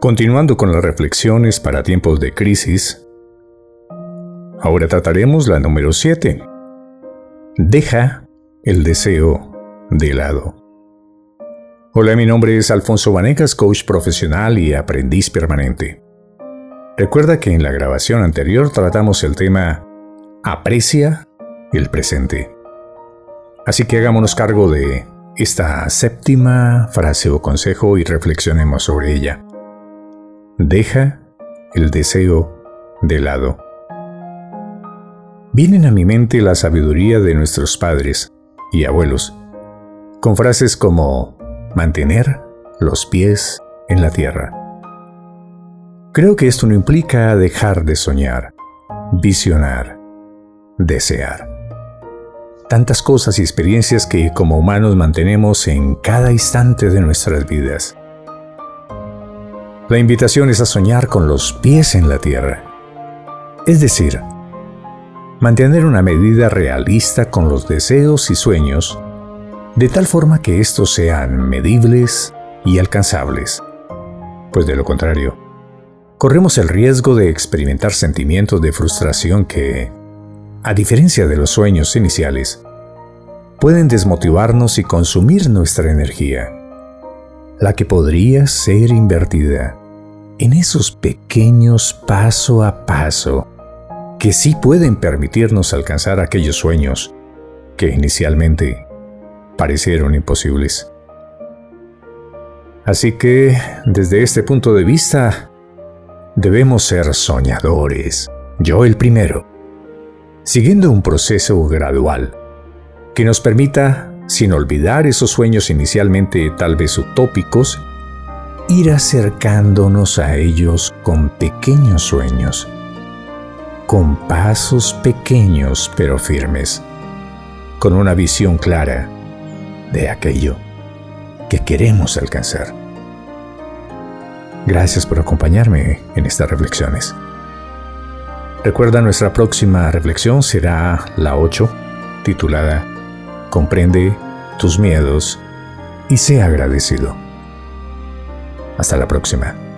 Continuando con las reflexiones para tiempos de crisis, ahora trataremos la número 7. Deja el deseo de lado. Hola, mi nombre es Alfonso Vanegas, coach profesional y aprendiz permanente. Recuerda que en la grabación anterior tratamos el tema Aprecia el presente. Así que hagámonos cargo de esta séptima frase o consejo y reflexionemos sobre ella. Deja el deseo de lado. Vienen a mi mente la sabiduría de nuestros padres y abuelos, con frases como mantener los pies en la tierra. Creo que esto no implica dejar de soñar, visionar, desear. Tantas cosas y experiencias que como humanos mantenemos en cada instante de nuestras vidas. La invitación es a soñar con los pies en la tierra. Es decir, mantener una medida realista con los deseos y sueños, de tal forma que estos sean medibles y alcanzables. Pues de lo contrario, corremos el riesgo de experimentar sentimientos de frustración que, a diferencia de los sueños iniciales, pueden desmotivarnos y consumir nuestra energía, la que podría ser invertida en esos pequeños paso a paso que sí pueden permitirnos alcanzar aquellos sueños que inicialmente parecieron imposibles. Así que, desde este punto de vista, debemos ser soñadores, yo el primero, siguiendo un proceso gradual que nos permita, sin olvidar esos sueños inicialmente tal vez utópicos, ir acercándonos a ellos con pequeños sueños, con pasos pequeños pero firmes, con una visión clara de aquello que queremos alcanzar. Gracias por acompañarme en estas reflexiones. Recuerda nuestra próxima reflexión será la 8, titulada Comprende tus miedos y sea agradecido. Hasta la próxima.